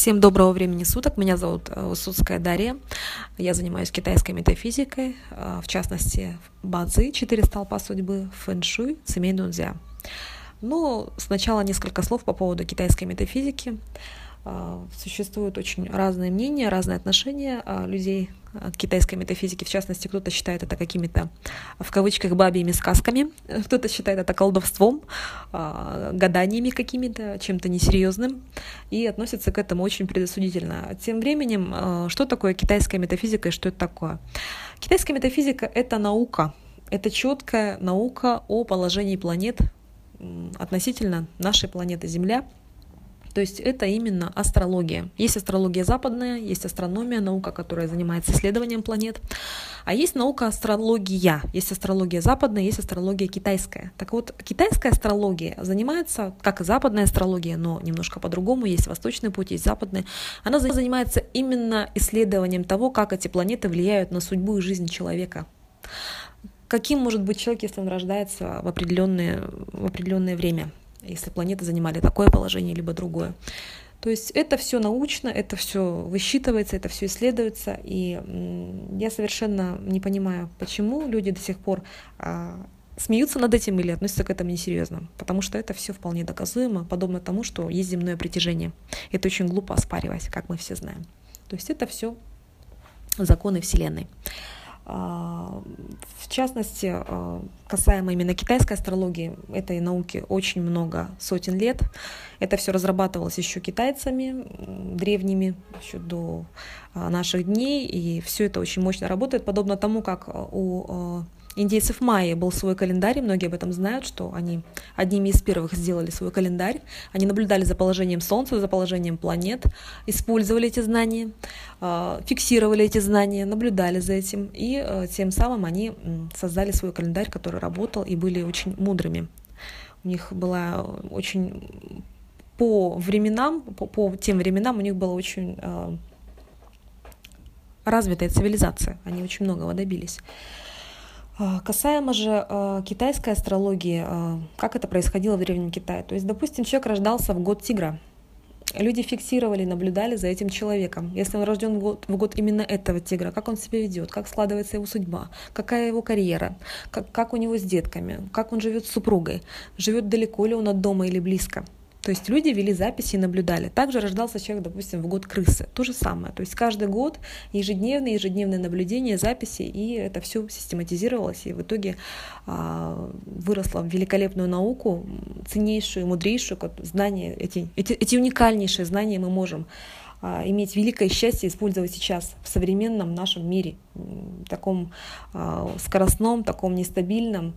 Всем доброго времени суток. Меня зовут э, Усудская Дарья. Я занимаюсь китайской метафизикой, э, в частности, базы, четыре столпа судьбы, фэн-шуй, цемей нунзя. Ну, сначала несколько слов по поводу китайской метафизики. А, существуют очень разные мнения, разные отношения а, людей к китайской метафизике. В частности, кто-то считает это какими-то, в кавычках, бабьими сказками, кто-то считает это колдовством, а, гаданиями какими-то, чем-то несерьезным, и относится к этому очень предосудительно. Тем временем, что такое китайская метафизика и что это такое? Китайская метафизика — это наука, это четкая наука о положении планет относительно нашей планеты Земля — то есть это именно астрология. Есть астрология западная, есть астрономия, наука, которая занимается исследованием планет. А есть наука астрология. Есть астрология западная, есть астрология китайская. Так вот, китайская астрология занимается, как и западная астрология, но немножко по-другому. Есть восточный путь, есть западный. Она занимается именно исследованием того, как эти планеты влияют на судьбу и жизнь человека каким может быть человек, если он рождается в определенное, в определенное время если планеты занимали такое положение, либо другое. То есть это все научно, это все высчитывается, это все исследуется, и я совершенно не понимаю, почему люди до сих пор а, смеются над этим или относятся к этому несерьезно, потому что это все вполне доказуемо, подобно тому, что есть земное притяжение. Это очень глупо оспаривать, как мы все знаем. То есть это все законы Вселенной. А, в частности, а, касаемо именно китайской астрологии, этой науки очень много сотен лет. Это все разрабатывалось еще китайцами древними, еще до а, наших дней, и все это очень мощно работает, подобно тому, как у индейцев майя был свой календарь, многие об этом знают, что они одними из первых сделали свой календарь. Они наблюдали за положением Солнца, за положением планет, использовали эти знания, а, фиксировали эти знания, наблюдали за этим, и а, тем самым они создали свой календарь, который работал, и были очень мудрыми. У них была очень по временам, по, по тем временам у них была очень э, развитая цивилизация. Они очень многого добились. А, касаемо же э, китайской астрологии, э, как это происходило в Древнем Китае. То есть, допустим, человек рождался в год тигра. Люди фиксировали, наблюдали за этим человеком. Если он рожден в год, в год именно этого тигра, как он себя ведет, как складывается его судьба, какая его карьера, как, как у него с детками, как он живет с супругой, живет далеко ли он от дома или близко. То есть люди вели записи и наблюдали. Также рождался человек, допустим, в год крысы. То же самое. То есть каждый год ежедневные, ежедневные наблюдения, записи, и это все систематизировалось, и в итоге а, выросло в великолепную науку, ценнейшую, мудрейшую, знания, эти, эти, эти уникальнейшие знания мы можем а, иметь великое счастье использовать сейчас в современном нашем мире, таком а, скоростном, таком нестабильном,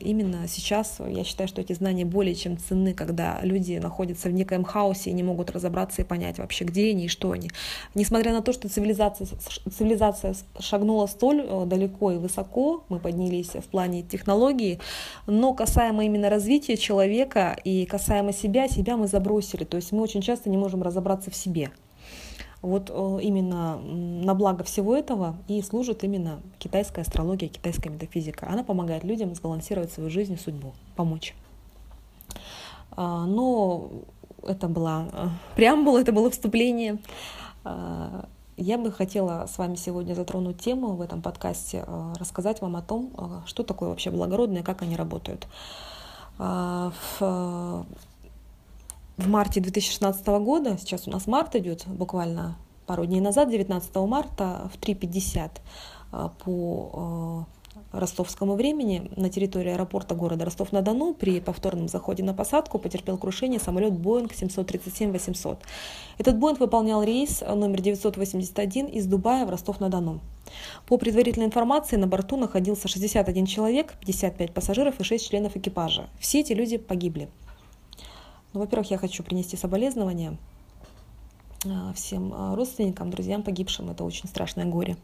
именно сейчас я считаю, что эти знания более чем ценны, когда люди находятся в некоем хаосе и не могут разобраться и понять вообще, где они и что они. Несмотря на то, что цивилизация, цивилизация шагнула столь э, далеко и высоко, мы поднялись в плане технологии, но касаемо именно развития человека и касаемо себя, себя мы забросили. То есть мы очень часто не можем разобраться в себе. Вот э, именно на благо всего этого и служит именно китайская астрология, китайская метафизика. Она помогает людям сбалансировать свою жизнь и судьбу, помочь. А, но это была э, преамбула, это было вступление. А, я бы хотела с вами сегодня затронуть тему в этом подкасте, э, рассказать вам о том, что такое вообще благородное, как они работают. А, в марте 2016 года, сейчас у нас март идет, буквально пару дней назад, 19 марта в 3.50 а, по а, ростовскому времени на территории аэропорта города Ростов-на-Дону при повторном заходе на посадку потерпел крушение самолет Boeing 737-800. Этот Boeing выполнял рейс номер 981 из Дубая в Ростов-на-Дону. По предварительной информации на борту находился 61 человек, 55 пассажиров и 6 членов экипажа. Все эти люди погибли. Ну, во-первых, я хочу принести соболезнования а, всем а, родственникам, друзьям погибшим. Это очень страшное горе.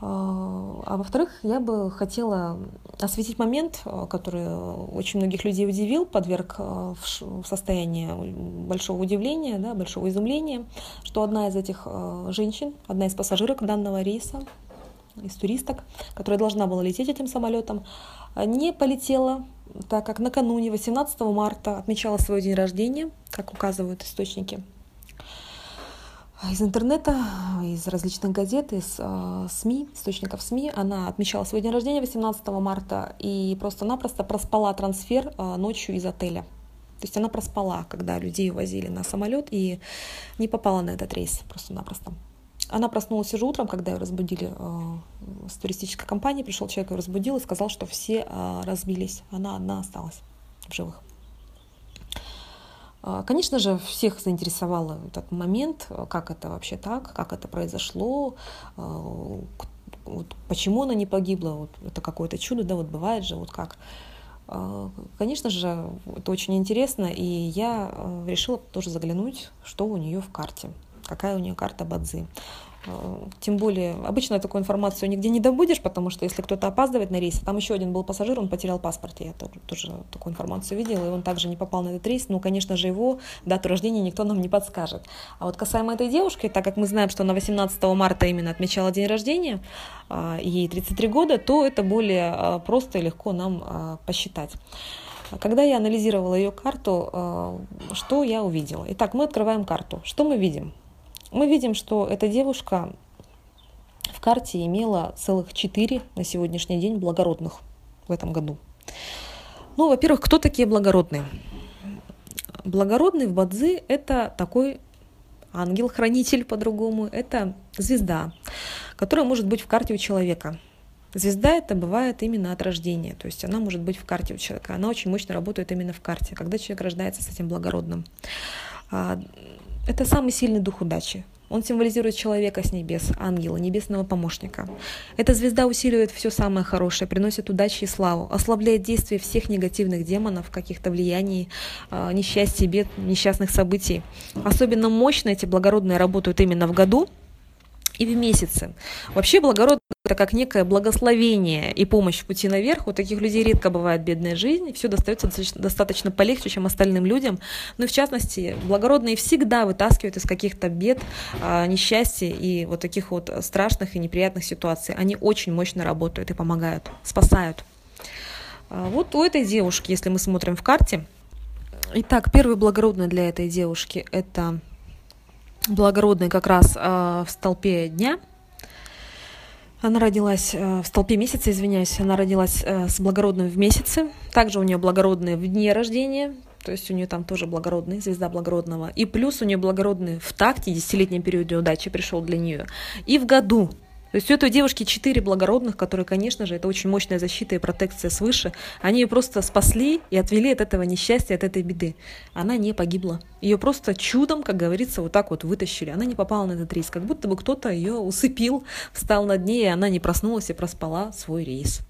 А, а во-вторых, я бы хотела осветить момент, который очень многих людей удивил, подверг в состояние большого удивления, да, большого изумления, что одна из этих женщин, одна из пассажирок данного рейса, из туристок, которая должна была лететь этим самолетом, не полетела так как накануне 18 марта отмечала свой день рождения, как указывают источники. из интернета, из различных газет, из э, СМИ, источников СМИ. Она отмечала свой день рождения 18 марта и просто-напросто проспала трансфер э, ночью из отеля. То есть она проспала, когда людей увозили на самолет и не попала на этот рейс просто-напросто. Она проснулась уже утром, когда ее разбудили э, с туристической компании. Пришел человек, ее разбудил и сказал, что все э, разбились. Она одна осталась в живых. Э, конечно же, всех заинтересовал этот момент, как это вообще так, как это произошло, э, вот, почему она не погибла, вот, это какое-то чудо, да, вот бывает же, вот как. Э, конечно же, это очень интересно, и я решила тоже заглянуть, что у нее в карте какая у нее карта Бадзи. Э, тем более, обычно такую информацию нигде не добудешь, потому что если кто-то опаздывает на рейс, там еще один был пассажир, он потерял паспорт, я тоже, тоже такую информацию видела, и он также не попал на этот рейс, ну, конечно же, его дату рождения никто нам не подскажет. А вот касаемо этой девушки, так как мы знаем, что она 18 марта именно отмечала день рождения, э, ей 33 года, то это более э, просто и легко нам посчитать. Когда я анализировала ее карту, что я увидела? Итак, мы открываем карту. Что мы видим? Мы видим, что эта девушка в карте имела целых четыре на сегодняшний день благородных в этом году. Ну, во-первых, кто такие благородные? Благородный в Бадзи – это такой ангел-хранитель по-другому, это звезда, которая может быть в карте у человека. Звезда это бывает именно от рождения, то есть она может быть в карте у человека, она очень мощно работает именно в карте, когда человек рождается с этим благородным. Это самый сильный дух удачи. Он символизирует человека с небес, ангела, небесного помощника. Эта звезда усиливает все самое хорошее, приносит удачи и славу, ослабляет действие всех негативных демонов, каких-то влияний, а, несчастья, бед, несчастных событий. Особенно мощно эти благородные работают именно в году, и в месяце. Вообще благородно это как некое благословение и помощь в пути наверх. У таких людей редко бывает бедная жизнь, все достается достаточно полегче, чем остальным людям. Ну в частности, благородные всегда вытаскивают из каких-то бед, а, несчастья и вот таких вот страшных и неприятных ситуаций. Они очень мощно работают и помогают, спасают. А, вот у этой девушки, если мы смотрим в карте, Итак, первый благородный для этой девушки – это благородной как раз э, в столпе дня. Она родилась э, в столпе месяца, извиняюсь, она родилась э, с благородным в месяце. Также у нее благородные в дне рождения, то есть у нее там тоже благородный, звезда благородного. И плюс у нее благородный в такте, десятилетнем периоде удачи пришел для нее. И в году то есть у этой девушки четыре благородных, которые, конечно же, это очень мощная защита и протекция свыше. Они ее просто спасли и отвели от этого несчастья, от этой беды. Она не погибла. Ее просто чудом, как говорится, вот так вот вытащили. Она не попала на этот рейс. Как будто бы кто-то ее усыпил, встал над ней, и она не проснулась и проспала свой рейс.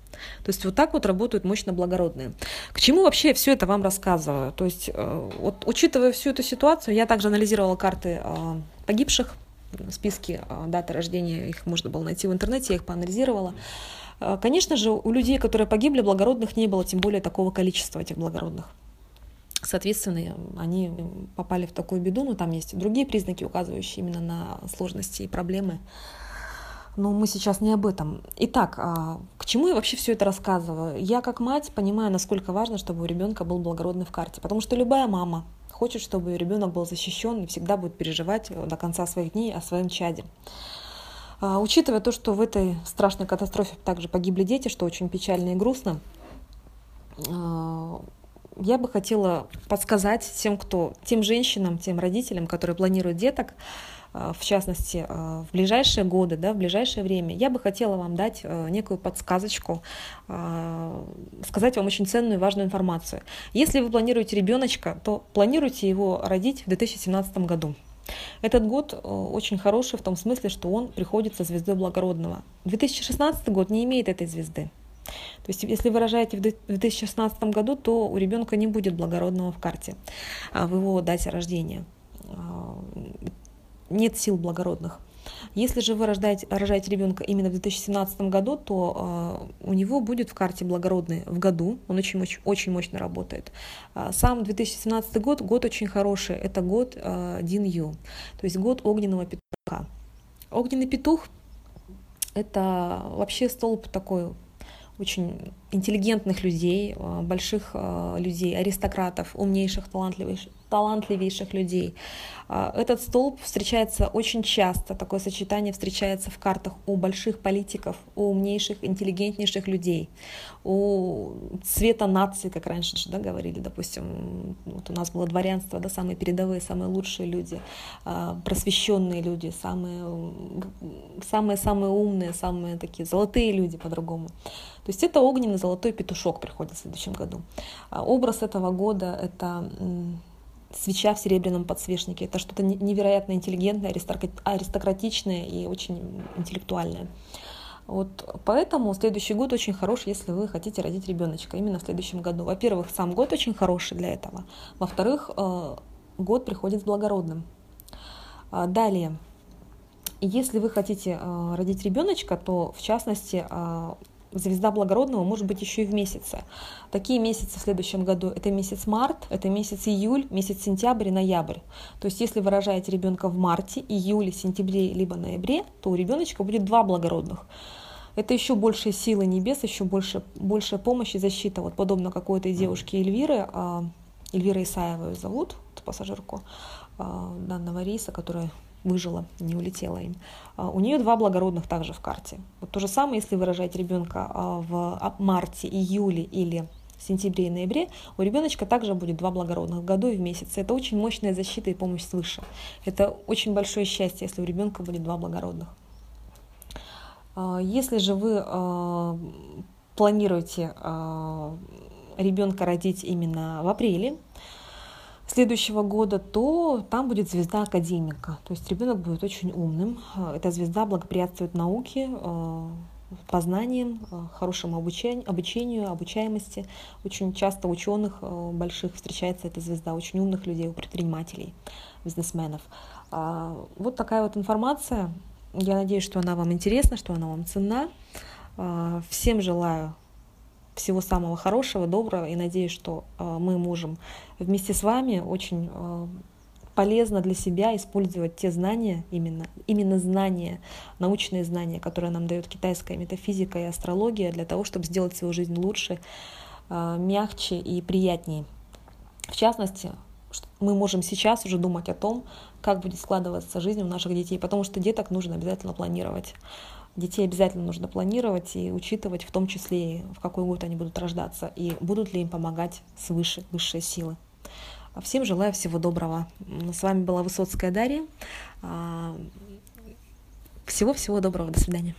То есть вот так вот работают мощно благородные. К чему вообще все это вам рассказываю? То есть э, вот учитывая всю эту ситуацию, я также анализировала карты э, погибших, списки а, даты рождения, их можно было найти в интернете, я их поанализировала. А, конечно же, у людей, которые погибли, благородных не было, тем более такого количества этих благородных. Соответственно, они попали в такую беду, но там есть и другие признаки, указывающие именно на сложности и проблемы. Но мы сейчас не об этом. Итак, а, к чему я вообще все это рассказываю? Я как мать понимаю, насколько важно, чтобы у ребенка был благородный в карте. Потому что любая мама, хочет, чтобы ребенок был защищен и всегда будет переживать до конца своих дней о своем чаде. А, учитывая то, что в этой страшной катастрофе также погибли дети, что очень печально и грустно, а, я бы хотела подсказать тем, кто, тем женщинам, тем родителям, которые планируют деток, в частности, а, в ближайшие годы, да, в ближайшее время, я бы хотела вам дать а, некую подсказочку, сказать вам очень ценную и важную информацию. Если вы планируете ребеночка, то планируйте его родить в 2017 году. Этот год очень хороший в том смысле, что он приходит со звездой благородного. 2016 год не имеет этой звезды. То есть, если вы рожаете в 2016 году, то у ребенка не будет благородного в карте, в его дате рождения нет сил благородных. Если же вы рождаете, рожаете ребенка именно в 2017 году, то э, у него будет в карте благородный в году, он очень, очень, очень мощно работает. А сам 2017 год, год очень хороший, это год э, Дин Ю, то есть год огненного петуха. Огненный петух – это вообще столб такой очень интеллигентных людей, э, больших э, людей, аристократов, умнейших, талантливейших, талантливейших людей. А, этот столб встречается очень часто, такое сочетание встречается в картах у больших политиков, у умнейших, интеллигентнейших людей, у цвета нации, как раньше да, говорили, допустим, вот у нас было дворянство, да, самые передовые, самые лучшие люди, просвещенные люди, самые, самые, самые умные, самые такие золотые люди по-другому. То есть это огненный золотой петушок приходит в следующем году. А образ этого года — это свеча в серебряном подсвечнике. Это что-то невероятно интеллигентное, аристократичное и очень интеллектуальное. Вот поэтому следующий год очень хорош, если вы хотите родить ребеночка именно в следующем году. Во-первых, сам год очень хороший для этого. Во-вторых, э, год приходит с благородным. А, далее, если вы хотите э, родить ребеночка, то в частности э, звезда благородного может быть еще и в месяце. Такие месяцы в следующем году это месяц март, это месяц июль, месяц сентябрь и ноябрь. То есть если вы рожаете ребенка в марте, июле, сентябре либо ноябре, то у ребеночка будет два благородных. Это еще большие силы небес, еще больше, большая помощь и защита. Вот подобно какой-то девушке Эльвиры, а, Эльвира Исаева ее зовут, пассажирку а, данного рейса, которая выжила, не улетела им. А, у нее два благородных также в карте. Вот то же самое, если выражать ребенка а, в марте, июле или сентябре и ноябре, у ребеночка также будет два благородных в году и в месяц. Это очень мощная защита и помощь свыше. Это очень большое счастье, если у ребенка будет два благородных. А, если же вы планируете ребенка родить именно в апреле, следующего года, то там будет звезда академика. То есть ребенок будет очень умным. Э, эта звезда благоприятствует науке, э, познаниям, э, хорошему обучению, обучению, обучаемости. Очень часто ученых больших встречается эта звезда, очень умных людей, у предпринимателей, бизнесменов. А, вот такая вот информация. Я надеюсь, что она вам интересна, что она вам ценна. Всем желаю всего самого хорошего, доброго, и надеюсь, что э, мы можем вместе с вами очень э, полезно для себя использовать те знания, именно, именно знания, научные знания, которые нам дает китайская метафизика и астрология, для того, чтобы сделать свою жизнь лучше, э, мягче и приятнее. В частности, мы можем сейчас уже думать о том, как будет складываться жизнь у наших детей, потому что деток нужно обязательно планировать. Детей обязательно нужно планировать и учитывать, в том числе, в какой год они будут рождаться, и будут ли им помогать свыше высшие силы. Всем желаю всего доброго. С вами была Высоцкая Дарья. А, всего-всего доброго. До свидания.